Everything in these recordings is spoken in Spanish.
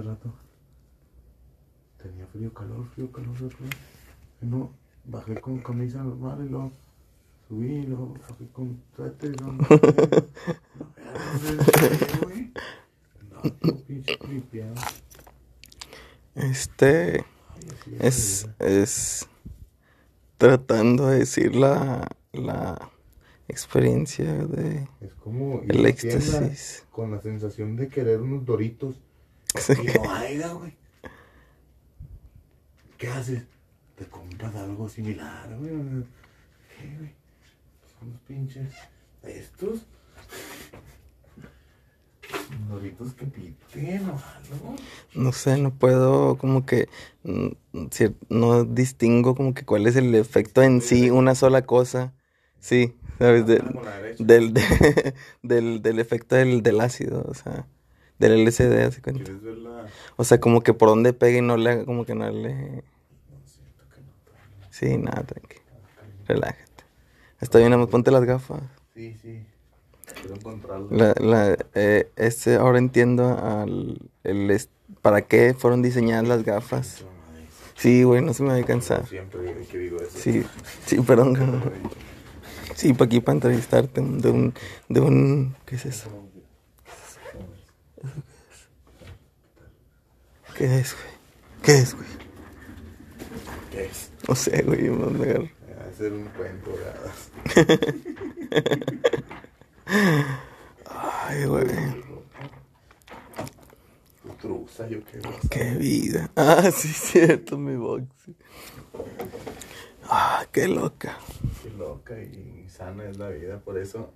hace rato. Tenía frío, calor, frío, calor, frío, calor. No, bajé con camisa normal y luego subí y luego bajé con suéter y luego... Este es, es tratando de decir la, la experiencia de Es como el éxtasis. con la sensación de querer unos doritos. Y no güey. ¿Qué haces? Te compras algo similar, güey. ¿Qué, güey? Son los pinches. Estos. Doritos que piten o algo. No sé, no puedo como que mm, no distingo como que cuál es el efecto en sí, una sola cosa. Sí, ¿sabes? Del, de- del, del efecto del, del ácido, o sea, del LSD, ¿hace cuenta? ¿Quieres ver la.? O sea, como que por donde pegue y no le haga, como que no le... No, siento que no. Sí, nada, tranqui, relájate. Está bien, nada más ponte las gafas. Sí, sí. Quiero encontrarlo. La, la, eh, este, ahora entiendo al, el, para qué fueron diseñadas las gafas. Sí, güey, no se me va a cansar. Siempre que digo eso. Sí, sí, perdón. Sí, para aquí, para entrevistarte de un, de un, ¿qué es eso? ¿Qué es, güey? ¿Qué es, güey? ¿Qué es? No sé, güey, no me agarro. Va a ser un cuento. Ay, güey, Tu truza, yo qué qué vida. Ah, sí, cierto, mi box. Ah, qué loca. Qué loca y sana es la vida, por eso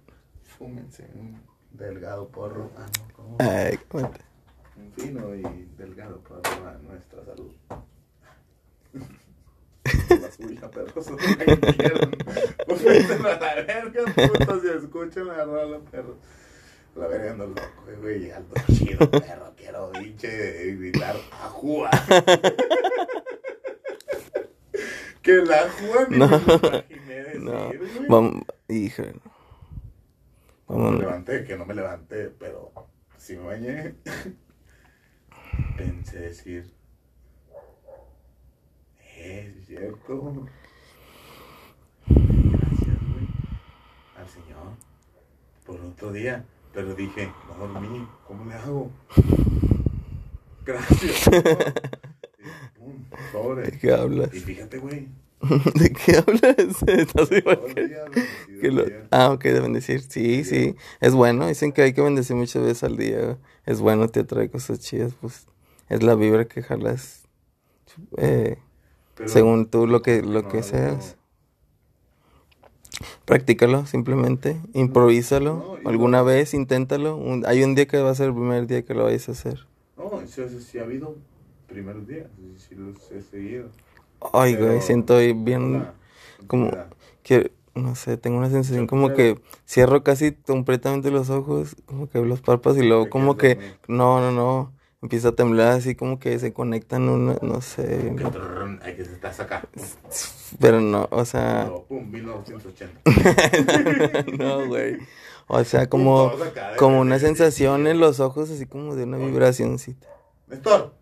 fúmense un delgado porro. Ah, no, ¿cómo? Ay, cuenta. Un fino y delgado porro a nuestra salud. La suya, perros, me. Fúmense a la verga, putos, si escuchan la rola, perros. La verga ando loco, güey, ando chido, perro, quiero pinche gritar ajúa. que la ajúa ni No. me imaginé decir, No, güey. vamos, híjole. Me Vamos, levanté, que no me levanté, pero si me bañé, pensé decir, eh, es cierto. Gracias, güey, al Señor por otro día. Pero dije, no dormí, ¿cómo le hago? Gracias. Señor. Y, pum, sobre. ¿de qué hablas? Y fíjate, güey, ¿De qué hablas? Estás igual que- lo-. Ah, ok, de bendecir. Sí, sí. Es bueno. Dicen que hay que bendecir muchas veces al día. Es bueno, te trae cosas chidas. Pues es la vibra que jalas. eh, Pero según tú, lo que, lo no que seas. Practícalo, simplemente. Improvísalo. No, Alguna vez, inténtalo. Un- hay un día que va a ser el primer día que lo vayas a hacer. No, sí, sí ha habido primeros días, sí, sí los he seguido. Ay, güey, siento bien. Como- que no sé, tengo una sensación como que cierro casi completamente los ojos, como que los párpados y luego como que no, no, no, empieza a temblar así como que se conectan una, no sé, Hay que estás acá. pero no, o sea, pum, 1980. no, güey. O sea, como como una sensación en los ojos así como de una vibracióncita. Néstor.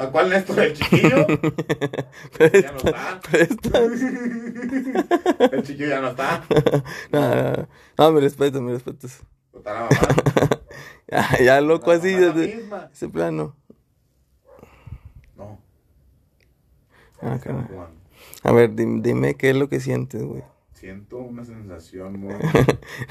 ¿A cuál Néstor? ¿El chiquillo? ya no está. El chiquillo ya no está. No, no, no, no, me respeto, me. Está la mamá. Ya, ya loco La así, desde ese plano. No. Ah, caray. A ver, dim- dime qué es lo que sientes, güey. Siento una sensación muy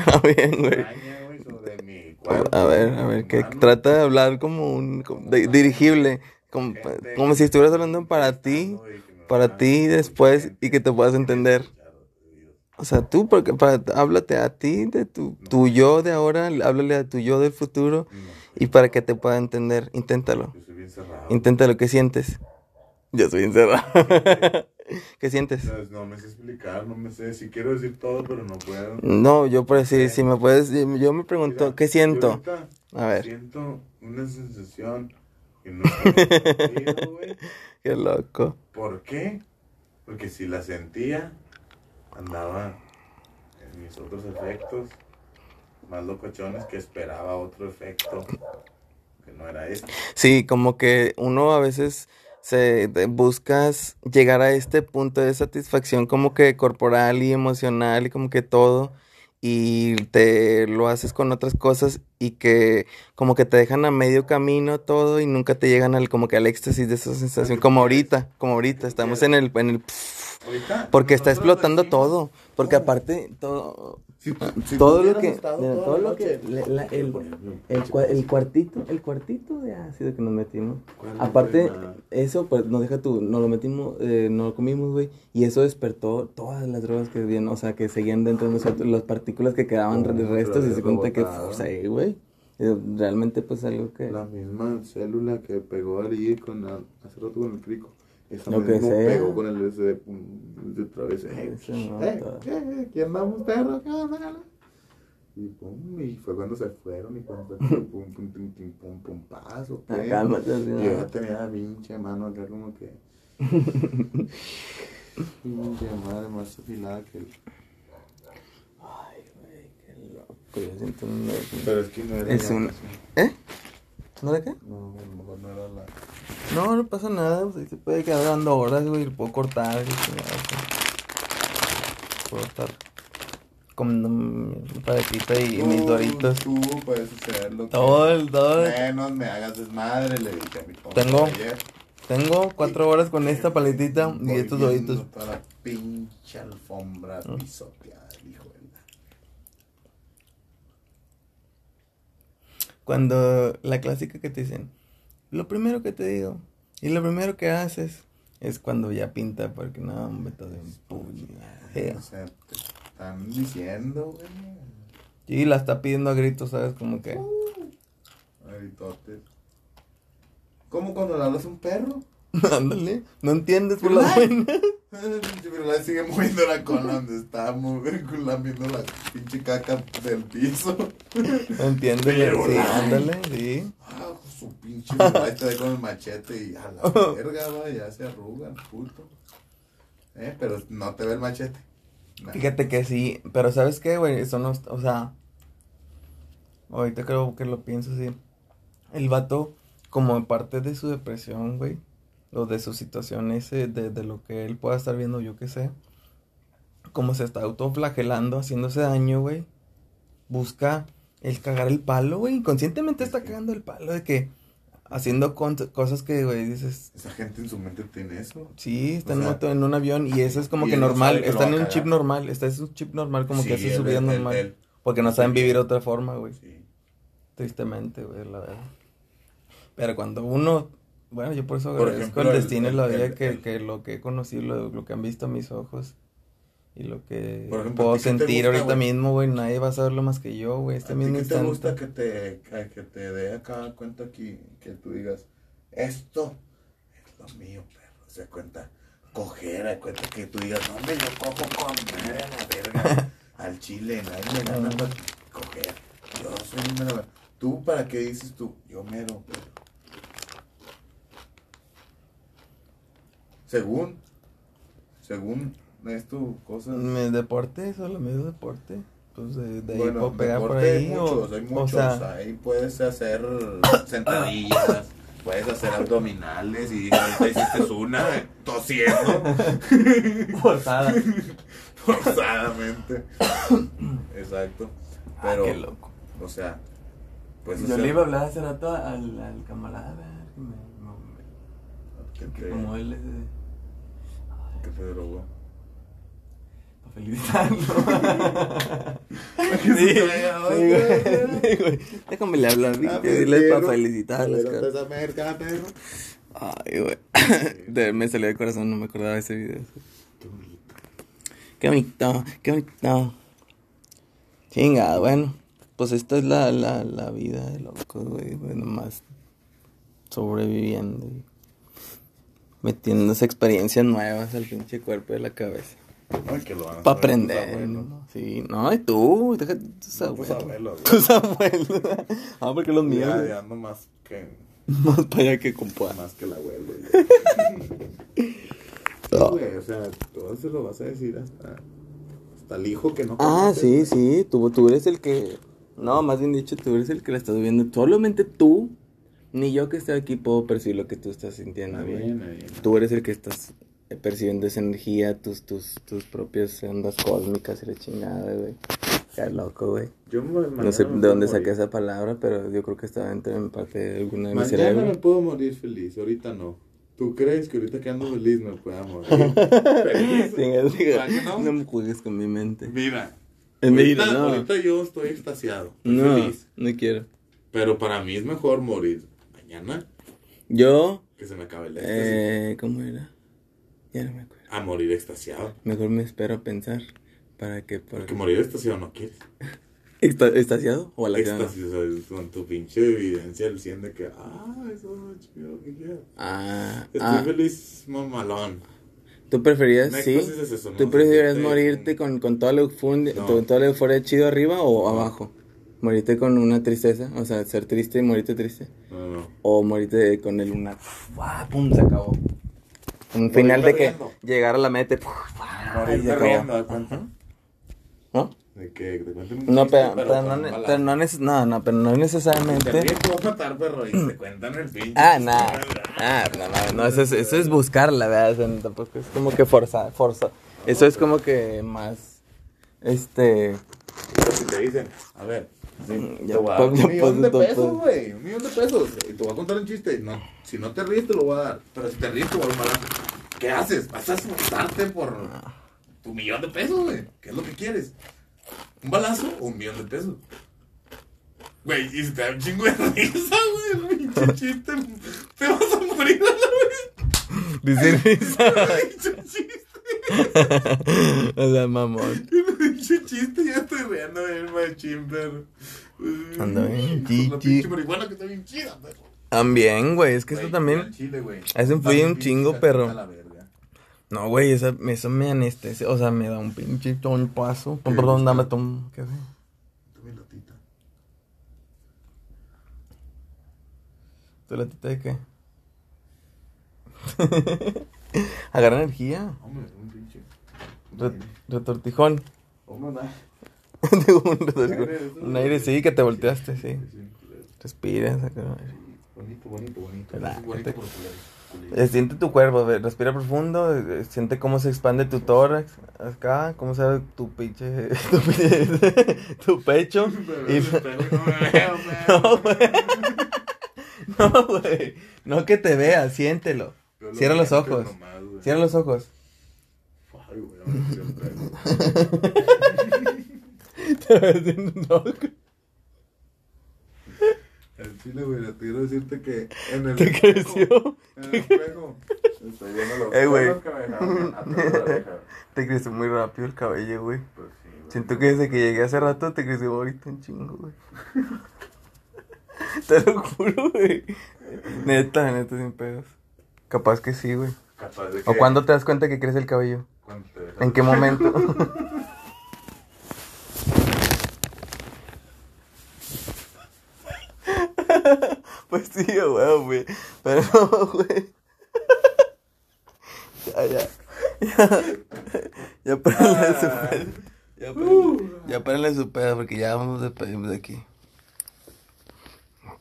Ah, bien, güey. extraña, güey, sobre mi cuerpo. A ver, a ver, que trata de hablar como un como de- dirigible, como, si estuvieras hablando para ti, para ti después y que te puedas entender. O sea, tú, porque para, háblate a ti de tu, tu yo de ahora, háblale a tu yo del futuro y para que te pueda entender, inténtalo. yo soy bien cerrado. Inténtalo, ¿qué sientes? Yo soy encerrado. ¿Qué sientes? No, no me sé explicar, no me sé. Si quiero decir todo, pero no puedo. No, yo por decir, si me puedes, yo me pregunto, Mira, ¿qué siento? A ver, Siento una sensación que no güey. qué loco. ¿Por qué? Porque si la sentía, andaba en mis otros efectos. más locochones que esperaba otro efecto que no era este. Sí, como que uno a veces se de- buscas llegar a este punto de satisfacción como que corporal y emocional y como que todo y te lo haces con otras cosas y que como que te dejan a medio camino todo y nunca te llegan al como que al éxtasis de esa sensación como ahorita, como ahorita estamos en el en el Ahorita, porque está explotando todo, porque aparte todo Si- si todo lo que mira, todo lo que noche, la- la- el, el, el cuartito, el cuartito de ácido que nos metimos. ¿Cuál Aparte, eso, pues, no deja tú, nos lo metimos, eh, nos lo comimos, güey, y eso despertó todas las drogas que habían, o sea, que seguían dentro de nosotros, las partículas que quedaban Oh, restos, y se cuenta que, sea, eh, güey, eh, realmente, pues, algo que... La misma célula que pegó allí con la, hace rato con el crico. Esa Lo que mismo sea. pegó con el SD de otra vez. Eh, no, eh, todo. eh, aquí andamos, perro. Y pum, y fue cuando se fueron y cuando fue pum, pum, pum, pum, pum, pum, paso, Ah, ¿qué? cálmate, Y yo ¿no? tenía la pinche mano acá como que... pinche madre más afilada que el... Ay, güey, qué loco, yo siento un... Pero es que no era Es una-. ¿Eh? ¿No de qué? No, a lo mejor no era la... No, no pasa nada, pues ahí se puede quedar dando horas, güey, lo puedo cortar, y. Puedo estar comiendo mi paletita y mis Tú, doritos. Tú puedes hacer lo que... Todo el, todo el- Menos me hagas desmadre, le dije a mi Tengo- ayer. Tengo cuatro horas con esta paletita y estos doritos. La pinche alfombra Ah. pisoteada, hijo de la... Cuando la clásica que te dicen, lo primero que te digo y lo primero que haces es cuando ya pinta, porque no, hombre, todo en puño. O sea, te están diciendo, güey. Y la está pidiendo a gritos, ¿sabes? Como que. Gritotes. ¿Cómo cuando le hablas a un perro? Ándale, no entiendes por las buenas. Pero la sigue moviendo la cola donde está moviendo, lamiendo la pinche caca del piso. No entiendes, Pero sí, ándale, sí. Ah, su pinche mamá te con el machete y a la verga, va, ya se arruga puto. Eh, pero no te ve el machete. Nah. Fíjate que sí, pero ¿sabes qué, güey? Eso no, o sea, ahorita creo que lo pienso así. El vato, como parte de su depresión, güey, o de su situación ese, de, de lo que él pueda estar viendo, yo qué sé, como se está autoflagelando, haciéndose daño, güey, busca el cagar el palo, güey, inconscientemente está cagando el palo de que, haciendo cosas que, güey, dices, Esa gente en su mente tiene eso. Sí, está O en, sea, moto- en un avión y eso es como que no normal, lo está en un chip normal, está en un chip normal como que Sí, hace su vida normal, porque no saben vivir otra forma, güey, Sí. tristemente, güey, la verdad. Pero cuando uno, bueno, yo por eso Por agradezco ejemplo, el el- destino y el- la vida el- que, el- que lo que he conocido, lo, lo que han visto mis ojos y lo que ejemplo, ¿a puedo sentir gusta, ahorita güey? mismo, güey, nadie va a saberlo más que yo, güey, este ¿A ti mismo qué te gusta que te, que, que te dé acá cuenta aquí, que tú digas, esto es lo mío, perro? Se cuenta, coger, a cuenta que tú digas, no, hombre, yo cojo con madre a la verga, al chile, nadie me gana coger. Yo soy un mero. ¿Tú para qué dices tú? Yo mero, perro. Según, según esto, cosas. Mi deporte, solo mi deporte, pues de, de ahí Bueno, puedo pegar por deporte ahí, hay o, muchos, hay o muchos. sea, Ahí puedes hacer sentadillas, puedes hacer abdominales y ahorita hiciste una eh, tosiendo forzada. forzadamente. Exacto. Pero, Ah, qué loco. o sea, pues Yo le iba a hablar hace rato al, al camarada, que me, que me- que te, como él es de... que te drogó. Para felicitarlo. se sí, sí, güey, güey. Déjame le hablar, Ah, dile para Pero América, perro. Ay, güey. De- me salió de corazón, no me acordaba de ese video. Qué bonito. Qué bonito, qué bonito. Chinga, bueno. Pues esta es la, la, la vida de loco, güey. güey, Nomás sobreviviendo metiéndose experiencias nuevas al pinche cuerpo de la cabeza. Ay, que lo van a Para aprender. ¿no? Sí, no, y tú, déjate tus No, tus abuelos. abuelos. Tus abuelos. Ah, porque los míos. Ya, ando más que, Más para allá que compa. más que el abuelo. güey, o sea, todo se lo vas a decir hasta, hasta el hijo que no Ah, conoces, sí, sí, tú, tú eres el que No, más bien dicho, tú eres el que la estás viendo. Solamente tú, ni yo que estoy aquí puedo percibir lo que tú estás sintiendo, Está güey. bien, está bien. Tú eres el que estás eh, percibiendo esa energía, tus, tus, tus propias ondas cósmicas y la chingada, güey. Qué loco, güey. Yo me- No sé mañana de dónde saqué esa palabra, pero yo creo que estaba dentro de mi parte de alguna de mi Mañana cerebro. me puedo morir feliz, ahorita no. ¿Tú crees que ahorita que ando feliz me pueda morir? feliz. Chinga, chinga. ¿Verdad que no? No me juegues con mi mente. Mira, Mira, ahorita, no. ahorita yo estoy extasiado, No, feliz. no quiero. Pero para mí es mejor morir mañana Yo, que se me acabe el éxtasis. eh, ¿cómo era? Ya no me acuerdo. A morir extasiado. Mejor me espero a pensar para que... Para Porque morir extasiado no quieres. ¿Está- ¿Estasiado o a la? Éxtasis, o sea, es con tu pinche evidencia el 100 de que, ah, eso es chido, que quiero. Ah, Estoy ah, feliz, mamalón. ¿tú preferías, sí? éxtasis es eso, ¿no? ¿Tú preferías Sentirte morirte con, con toda la euforia, No. toda la euforia chido arriba o No. abajo? ¿Morirte con una tristeza? O sea, ser triste y morirte triste. No, no. O morirte con el una... ¡Fua! ¡Pum! Se acabó. Un final de que llegar a la meta y ¡fua! y se Morirte acabó. riendo, ¿de cuenta? ¿No? De que te cuenten un No, pero, pero no, pero no, neces- no, no, pero no Te necesariamente. te a matar, perro, y te cuentan el pinche. Ah, nada. Ah, no, no, no, eso es, eso es buscarla, ¿verdad? O sea, tampoco es como que forzar, forza. Eso es como que más, este, Pero si te dicen, a ver, sí, Mm, te ya, voy a dar un millón de pesos, güey, un millón de pesos. Y te voy a contar un chiste. No, si no te ríes, te lo voy a dar. Pero si te ríes, te voy a dar un balazo. ¿Qué haces? ¿Vas a asustarte por tu millón de pesos, güey? ¿Qué es lo que quieres? ¿Un balazo o un millón de pesos? Güey, y si te da un chingo de risa, güey, el pinche chiste, te vas a morir a la vez. dice risa. Pinche chiste. o sea, mamón. Pinche chiste, ya estoy riendo bien machín, perro. Anda bien, chichi. pinche marihuana que está bien chida, perro. También, güey, es que Güey, eso también. Chile, güey. eso influye un chingo, perro. No, güey, eso, eso me anestesia, o sea, me da un pinche paso. ¿Qué Perdón, dame un café. Tome latita. ¿Tu latita de qué? Agarra energía. Hombre, un pinche. Re- retortijón. Hombre, un. Aire, Un sí, que te volteaste, sí. Respira, saca. Bonito, bonito, bonito. Eh, siente tu cuerpo, respira profundo, eh, siente cómo se expande tu tórax acá, cómo se abre tu pinche, tu, pinche- tu pecho. Y- no güey. No, güey. No que te veas, siéntelo. Lo Cierra los ojos. nomás. Cierra los ojos. Ay, güey, ahora sí lo traigo. Te ojo. El chile, güey, le quiero decirte que en el ¿Te creció? En el espejo. Estoy viendo los Eh, güey. Te creció muy rápido el cabello, güey. Pues sí, güey. Siento que desde que llegué hace rato te creció ahorita un chingo, güey. Te lo juro, güey. Neta, neta, sin pedos. Capaz que sí, güey. Capaz de que- ¿O cuándo te das cuenta que crece el cabello? te ¿En qué momento? pues sí, güey, güey. Pero no, güey. ya, ya. Ya, ya párenle su pedo. Ya párenle, ya párenle su pedo porque ya vamos a despedirnos de aquí.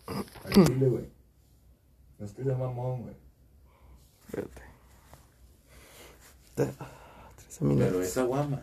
Al chile, güey. No es que sea mamón, güey. Espérate. Pero esa guama